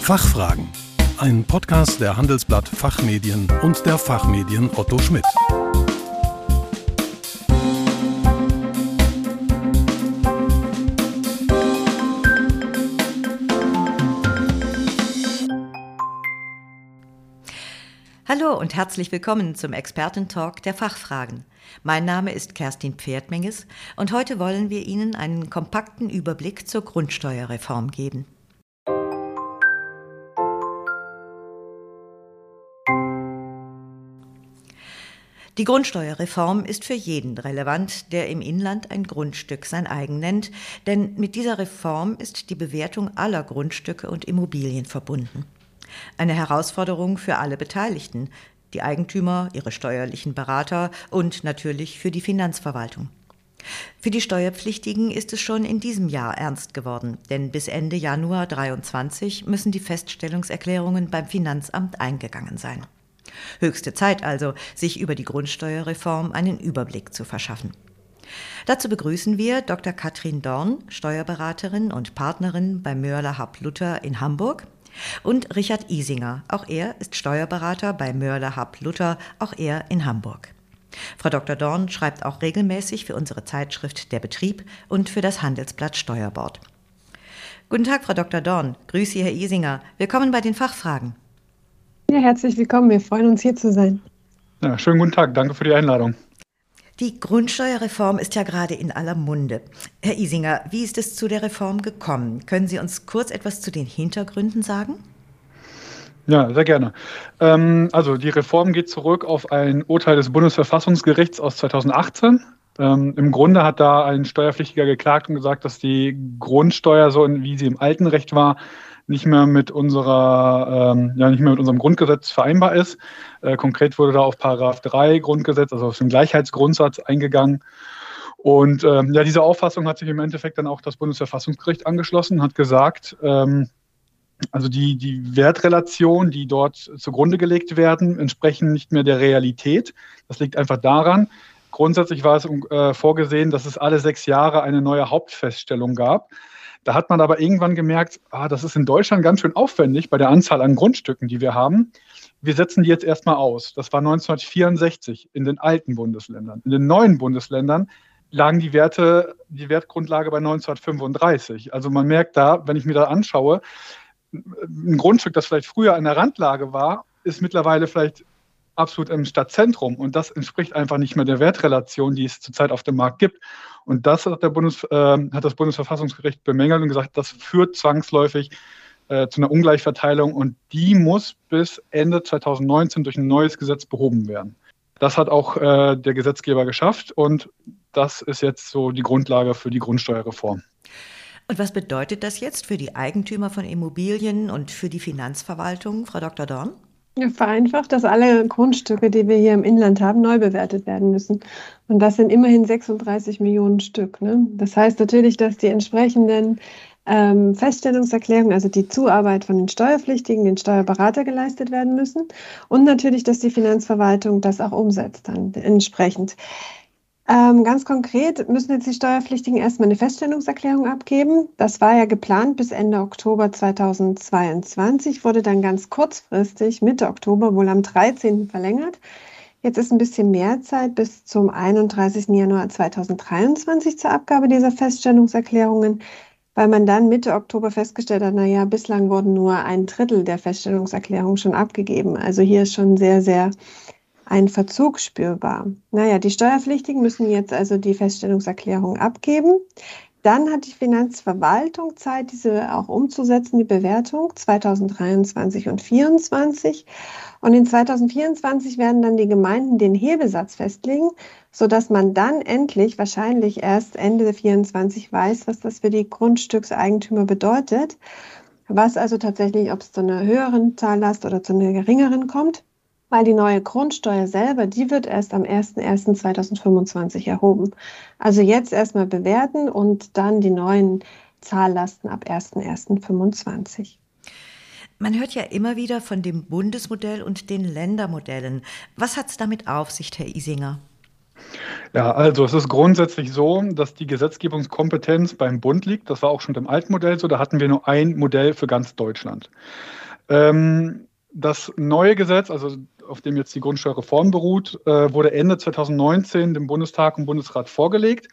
Fachfragen. Ein Podcast der Handelsblatt Fachmedien und der Fachmedien Otto Schmidt. Hallo und herzlich willkommen zum Expertentalk der Fachfragen. Mein Name ist Kerstin Pferdmenges und heute wollen wir Ihnen einen kompakten Überblick zur Grundsteuerreform geben. Die Grundsteuerreform ist für jeden relevant, der im Inland ein Grundstück sein eigen nennt, denn mit dieser Reform ist die Bewertung aller Grundstücke und Immobilien verbunden. Eine Herausforderung für alle Beteiligten, die Eigentümer, ihre steuerlichen Berater und natürlich für die Finanzverwaltung. Für die Steuerpflichtigen ist es schon in diesem Jahr ernst geworden, denn bis Ende Januar 2023 müssen die Feststellungserklärungen beim Finanzamt eingegangen sein. Höchste Zeit also, sich über die Grundsteuerreform einen Überblick zu verschaffen. Dazu begrüßen wir Dr. Katrin Dorn, Steuerberaterin und Partnerin bei Mörler Hub Luther in Hamburg, und Richard Isinger, auch er ist Steuerberater bei Mörler Hub Luther, auch er in Hamburg. Frau Dr. Dorn schreibt auch regelmäßig für unsere Zeitschrift Der Betrieb und für das Handelsblatt Steuerbord. Guten Tag, Frau Dr. Dorn. Grüße Herr Isinger. Willkommen bei den Fachfragen. Ja, herzlich willkommen. Wir freuen uns, hier zu sein. Ja, schönen guten Tag. Danke für die Einladung. Die Grundsteuerreform ist ja gerade in aller Munde. Herr Isinger, wie ist es zu der Reform gekommen? Können Sie uns kurz etwas zu den Hintergründen sagen? Ja, sehr gerne. Ähm, also die Reform geht zurück auf ein Urteil des Bundesverfassungsgerichts aus 2018. Ähm, Im Grunde hat da ein Steuerpflichtiger geklagt und gesagt, dass die Grundsteuer, so wie sie im alten Recht war, nicht mehr mit unserer, ähm, ja, nicht mehr mit unserem Grundgesetz vereinbar ist. Äh, konkret wurde da auf Paragraph 3 Grundgesetz, also auf den Gleichheitsgrundsatz eingegangen. Und ähm, ja, diese Auffassung hat sich im Endeffekt dann auch das Bundesverfassungsgericht angeschlossen, hat gesagt, ähm, also die, die Wertrelation, die dort zugrunde gelegt werden, entsprechen nicht mehr der Realität. Das liegt einfach daran, grundsätzlich war es äh, vorgesehen, dass es alle sechs Jahre eine neue Hauptfeststellung gab. Da hat man aber irgendwann gemerkt, ah, das ist in Deutschland ganz schön aufwendig bei der Anzahl an Grundstücken, die wir haben. Wir setzen die jetzt erstmal aus. Das war 1964 in den alten Bundesländern. In den neuen Bundesländern lagen die Werte, die Wertgrundlage bei 1935. Also man merkt da, wenn ich mir da anschaue, ein Grundstück, das vielleicht früher in der Randlage war, ist mittlerweile vielleicht absolut im Stadtzentrum. Und das entspricht einfach nicht mehr der Wertrelation, die es zurzeit auf dem Markt gibt. Und das hat, Bundes, äh, hat das Bundesverfassungsgericht bemängelt und gesagt, das führt zwangsläufig äh, zu einer Ungleichverteilung und die muss bis Ende 2019 durch ein neues Gesetz behoben werden. Das hat auch äh, der Gesetzgeber geschafft und das ist jetzt so die Grundlage für die Grundsteuerreform. Und was bedeutet das jetzt für die Eigentümer von Immobilien und für die Finanzverwaltung, Frau Dr. Dorn? Vereinfacht, dass alle Grundstücke, die wir hier im Inland haben, neu bewertet werden müssen. Und das sind immerhin 36 Millionen Stück. Ne? Das heißt natürlich, dass die entsprechenden ähm, Feststellungserklärungen, also die Zuarbeit von den Steuerpflichtigen, den Steuerberater geleistet werden müssen. Und natürlich, dass die Finanzverwaltung das auch umsetzt dann entsprechend. Ähm, ganz konkret müssen jetzt die Steuerpflichtigen erstmal eine Feststellungserklärung abgeben. Das war ja geplant bis Ende Oktober 2022, wurde dann ganz kurzfristig Mitte Oktober, wohl am 13. verlängert. Jetzt ist ein bisschen mehr Zeit bis zum 31. Januar 2023 zur Abgabe dieser Feststellungserklärungen, weil man dann Mitte Oktober festgestellt hat, naja, bislang wurden nur ein Drittel der Feststellungserklärungen schon abgegeben. Also hier ist schon sehr, sehr ein Verzug spürbar. Naja, die Steuerpflichtigen müssen jetzt also die Feststellungserklärung abgeben. Dann hat die Finanzverwaltung Zeit, diese auch umzusetzen, die Bewertung 2023 und 2024. Und in 2024 werden dann die Gemeinden den Hebesatz festlegen, sodass man dann endlich wahrscheinlich erst Ende 2024 weiß, was das für die Grundstückseigentümer bedeutet. Was also tatsächlich, ob es zu einer höheren Zahllast oder zu einer geringeren kommt weil die neue Grundsteuer selber, die wird erst am 01.01.2025 erhoben. Also jetzt erstmal bewerten und dann die neuen Zahllasten ab 01.01.25. Man hört ja immer wieder von dem Bundesmodell und den Ländermodellen. Was hat es damit auf sich, Herr Isinger? Ja, also es ist grundsätzlich so, dass die Gesetzgebungskompetenz beim Bund liegt. Das war auch schon im alten Modell so. Da hatten wir nur ein Modell für ganz Deutschland. Ähm, das neue Gesetz, also auf dem jetzt die Grundsteuerreform beruht, äh, wurde Ende 2019 dem Bundestag und Bundesrat vorgelegt.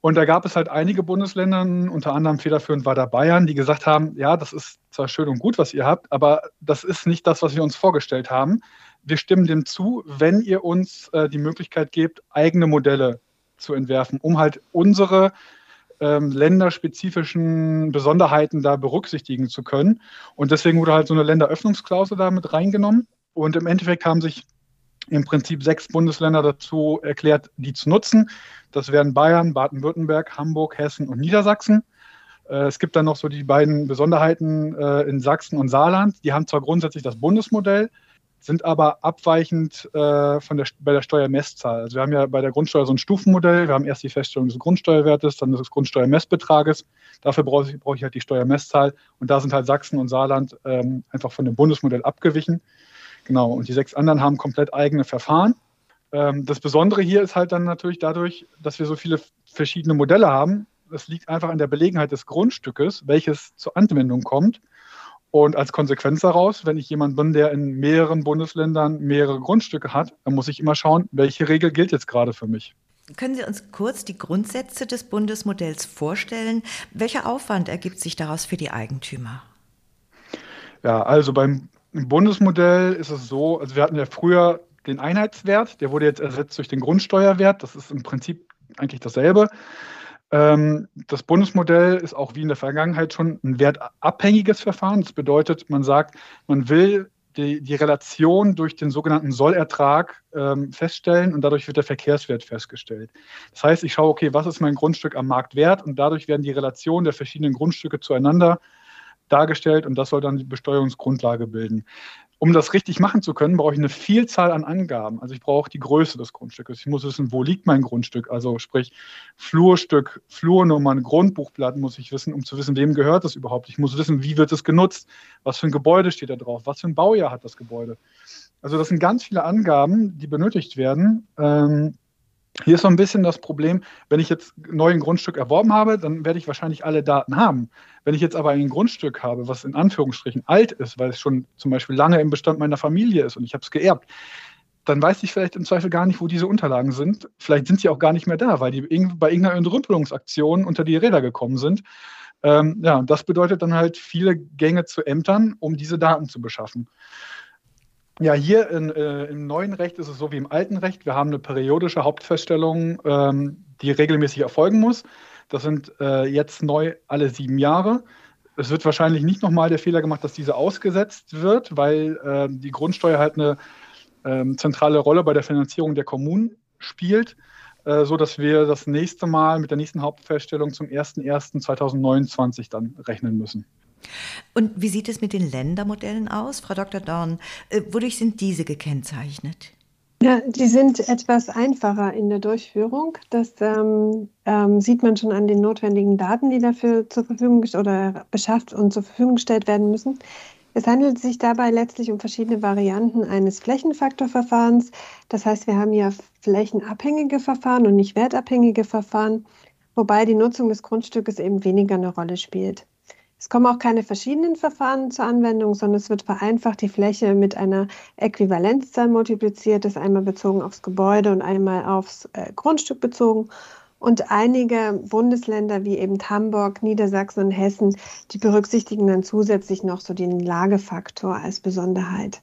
Und da gab es halt einige Bundesländer, unter anderem federführend war da Bayern, die gesagt haben, ja, das ist zwar schön und gut, was ihr habt, aber das ist nicht das, was wir uns vorgestellt haben. Wir stimmen dem zu, wenn ihr uns äh, die Möglichkeit gebt, eigene Modelle zu entwerfen, um halt unsere ähm, länderspezifischen Besonderheiten da berücksichtigen zu können. Und deswegen wurde halt so eine Länderöffnungsklausel da mit reingenommen. Und im Endeffekt haben sich im Prinzip sechs Bundesländer dazu erklärt, die zu nutzen. Das wären Bayern, Baden-Württemberg, Hamburg, Hessen und Niedersachsen. Äh, es gibt dann noch so die beiden Besonderheiten äh, in Sachsen und Saarland. Die haben zwar grundsätzlich das Bundesmodell, sind aber abweichend äh, von der, bei der Steuermesszahl. Also wir haben ja bei der Grundsteuer so ein Stufenmodell. Wir haben erst die Feststellung des Grundsteuerwertes, dann des Grundsteuermessbetrages. Dafür brauche ich, brauche ich halt die Steuermesszahl. Und da sind halt Sachsen und Saarland ähm, einfach von dem Bundesmodell abgewichen. Genau. Und die sechs anderen haben komplett eigene Verfahren. Ähm, das Besondere hier ist halt dann natürlich dadurch, dass wir so viele verschiedene Modelle haben. Es liegt einfach an der Belegenheit des Grundstückes, welches zur Anwendung kommt. Und als Konsequenz daraus, wenn ich jemand bin, der in mehreren Bundesländern mehrere Grundstücke hat, dann muss ich immer schauen, welche Regel gilt jetzt gerade für mich. Können Sie uns kurz die Grundsätze des Bundesmodells vorstellen? Welcher Aufwand ergibt sich daraus für die Eigentümer? Ja, also beim Bundesmodell ist es so, also wir hatten ja früher den Einheitswert, der wurde jetzt ersetzt durch den Grundsteuerwert. Das ist im Prinzip eigentlich dasselbe. Ähm, das Bundesmodell ist auch wie in der Vergangenheit schon ein wertabhängiges Verfahren. Das bedeutet, man sagt, man will die, die Relation durch den sogenannten Sollertrag ähm, feststellen und dadurch wird der Verkehrswert festgestellt. Das heißt, ich schaue, okay, was ist mein Grundstück am Markt wert und dadurch werden die Relationen der verschiedenen Grundstücke zueinander dargestellt und das soll dann die Besteuerungsgrundlage bilden um das richtig machen zu können, brauche ich eine Vielzahl an Angaben. Also ich brauche die Größe des Grundstückes. Ich muss wissen, wo liegt mein Grundstück. Also sprich Flurstück, Flurnummern, Grundbuchblatt muss ich wissen, um zu wissen, wem gehört das überhaupt. Ich muss wissen, wie wird es genutzt, was für ein Gebäude steht da drauf, was für ein Baujahr hat das Gebäude. Also das sind ganz viele Angaben, die benötigt werden. Ähm, hier ist so ein bisschen das Problem, wenn ich jetzt neu ein Grundstück erworben habe, dann werde ich wahrscheinlich alle Daten haben. Wenn ich jetzt aber ein Grundstück habe, was in Anführungsstrichen alt ist, weil es schon zum Beispiel lange im Bestand meiner Familie ist und ich habe es geerbt, dann weiß ich vielleicht im Zweifel gar nicht, wo diese Unterlagen sind. Vielleicht sind sie auch gar nicht mehr da, weil die bei irgendeiner Entrümpelungsaktion unter die Räder gekommen sind. Ähm, ja, das bedeutet dann halt viele Gänge zu Ämtern, um diese Daten zu beschaffen. Ja, hier in, äh, im neuen Recht ist es so wie im alten Recht. Wir haben eine periodische Hauptfeststellung, ähm, die regelmäßig erfolgen muss. Das sind äh, jetzt neu alle sieben Jahre. Es wird wahrscheinlich nicht nochmal der Fehler gemacht, dass diese ausgesetzt wird, weil äh, die Grundsteuer halt eine ähm, zentrale Rolle bei der Finanzierung der Kommunen spielt, äh, so dass wir das nächste Mal mit der nächsten Hauptfeststellung zum 01.01.2029 dann rechnen müssen. Und wie sieht es mit den Ländermodellen aus, Frau Dr. Dorn? Äh, wodurch sind diese gekennzeichnet? Ja, die sind etwas einfacher in der Durchführung. Das ähm, ähm, sieht man schon an den notwendigen Daten, die dafür zur Verfügung oder beschafft und zur Verfügung gestellt werden müssen. Es handelt sich dabei letztlich um verschiedene Varianten eines Flächenfaktorverfahrens. Das heißt, wir haben hier flächenabhängige Verfahren und nicht wertabhängige Verfahren, wobei die Nutzung des Grundstückes eben weniger eine Rolle spielt. Es kommen auch keine verschiedenen Verfahren zur Anwendung, sondern es wird vereinfacht die Fläche mit einer Äquivalenzzahl multipliziert, das einmal bezogen aufs Gebäude und einmal aufs äh, Grundstück bezogen. Und einige Bundesländer wie eben Hamburg, Niedersachsen und Hessen, die berücksichtigen dann zusätzlich noch so den Lagefaktor als Besonderheit.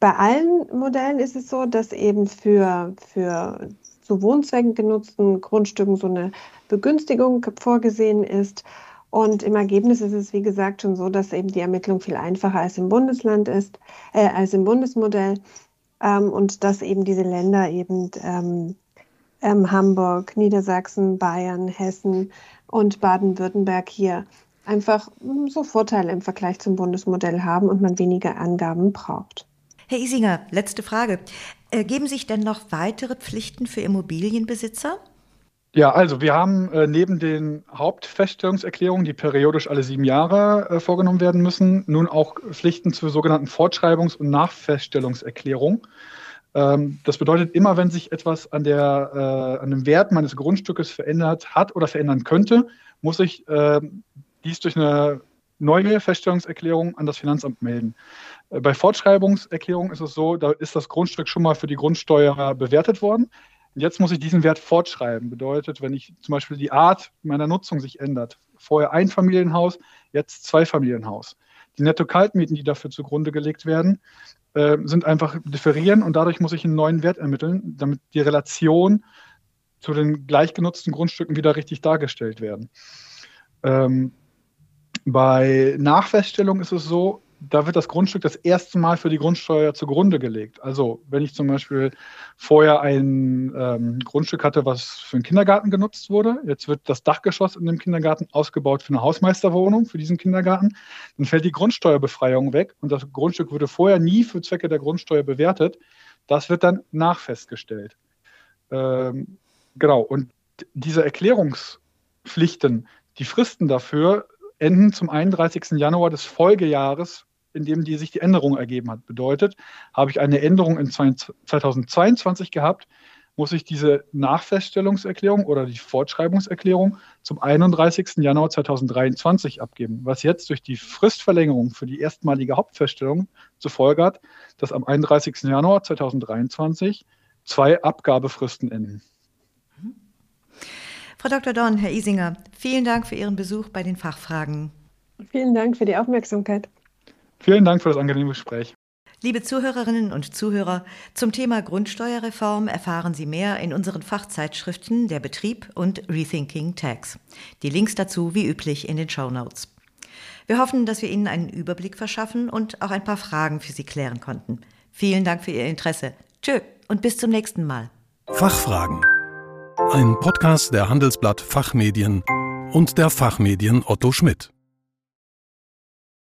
Bei allen Modellen ist es so, dass eben für, für zu Wohnzwecken genutzten Grundstücken so eine Begünstigung vorgesehen ist. Und im Ergebnis ist es, wie gesagt, schon so, dass eben die Ermittlung viel einfacher als im Bundesland ist, äh, als im Bundesmodell. Ähm, und dass eben diese Länder eben ähm, ähm, Hamburg, Niedersachsen, Bayern, Hessen und Baden-Württemberg hier einfach hm, so Vorteile im Vergleich zum Bundesmodell haben und man weniger Angaben braucht. Herr Isinger, letzte Frage. Ergeben sich denn noch weitere Pflichten für Immobilienbesitzer? Ja, also wir haben äh, neben den Hauptfeststellungserklärungen, die periodisch alle sieben Jahre äh, vorgenommen werden müssen, nun auch Pflichten zur sogenannten Fortschreibungs- und Nachfeststellungserklärung. Ähm, das bedeutet, immer wenn sich etwas an, der, äh, an dem Wert meines Grundstückes verändert hat oder verändern könnte, muss ich äh, dies durch eine neue Feststellungserklärung an das Finanzamt melden. Äh, bei Fortschreibungserklärungen ist es so, da ist das Grundstück schon mal für die Grundsteuer bewertet worden. Jetzt muss ich diesen Wert fortschreiben. Bedeutet, wenn ich zum Beispiel die Art meiner Nutzung sich ändert, vorher Einfamilienhaus, jetzt Zweifamilienhaus. Die Netto-Kaltmieten, die dafür zugrunde gelegt werden, äh, sind einfach differieren und dadurch muss ich einen neuen Wert ermitteln, damit die Relation zu den gleichgenutzten Grundstücken wieder richtig dargestellt werden. Ähm, bei Nachfeststellung ist es so, da wird das Grundstück das erste Mal für die Grundsteuer zugrunde gelegt. Also wenn ich zum Beispiel vorher ein ähm, Grundstück hatte, was für einen Kindergarten genutzt wurde, jetzt wird das Dachgeschoss in dem Kindergarten ausgebaut für eine Hausmeisterwohnung für diesen Kindergarten, dann fällt die Grundsteuerbefreiung weg und das Grundstück wurde vorher nie für Zwecke der Grundsteuer bewertet. Das wird dann nachfestgestellt. Ähm, genau, und diese Erklärungspflichten, die Fristen dafür enden zum 31. Januar des Folgejahres in dem die sich die Änderung ergeben hat. Bedeutet, habe ich eine Änderung in 2022 gehabt, muss ich diese Nachfeststellungserklärung oder die Fortschreibungserklärung zum 31. Januar 2023 abgeben, was jetzt durch die Fristverlängerung für die erstmalige Hauptfeststellung zur Folge hat, dass am 31. Januar 2023 zwei Abgabefristen enden. Frau Dr. Dorn, Herr Isinger, vielen Dank für Ihren Besuch bei den Fachfragen. Vielen Dank für die Aufmerksamkeit. Vielen Dank für das angenehme Gespräch. Liebe Zuhörerinnen und Zuhörer, zum Thema Grundsteuerreform erfahren Sie mehr in unseren Fachzeitschriften Der Betrieb und Rethinking Tax. Die Links dazu wie üblich in den Show Notes. Wir hoffen, dass wir Ihnen einen Überblick verschaffen und auch ein paar Fragen für Sie klären konnten. Vielen Dank für Ihr Interesse. Tschö und bis zum nächsten Mal. Fachfragen. Ein Podcast der Handelsblatt Fachmedien und der Fachmedien Otto Schmidt.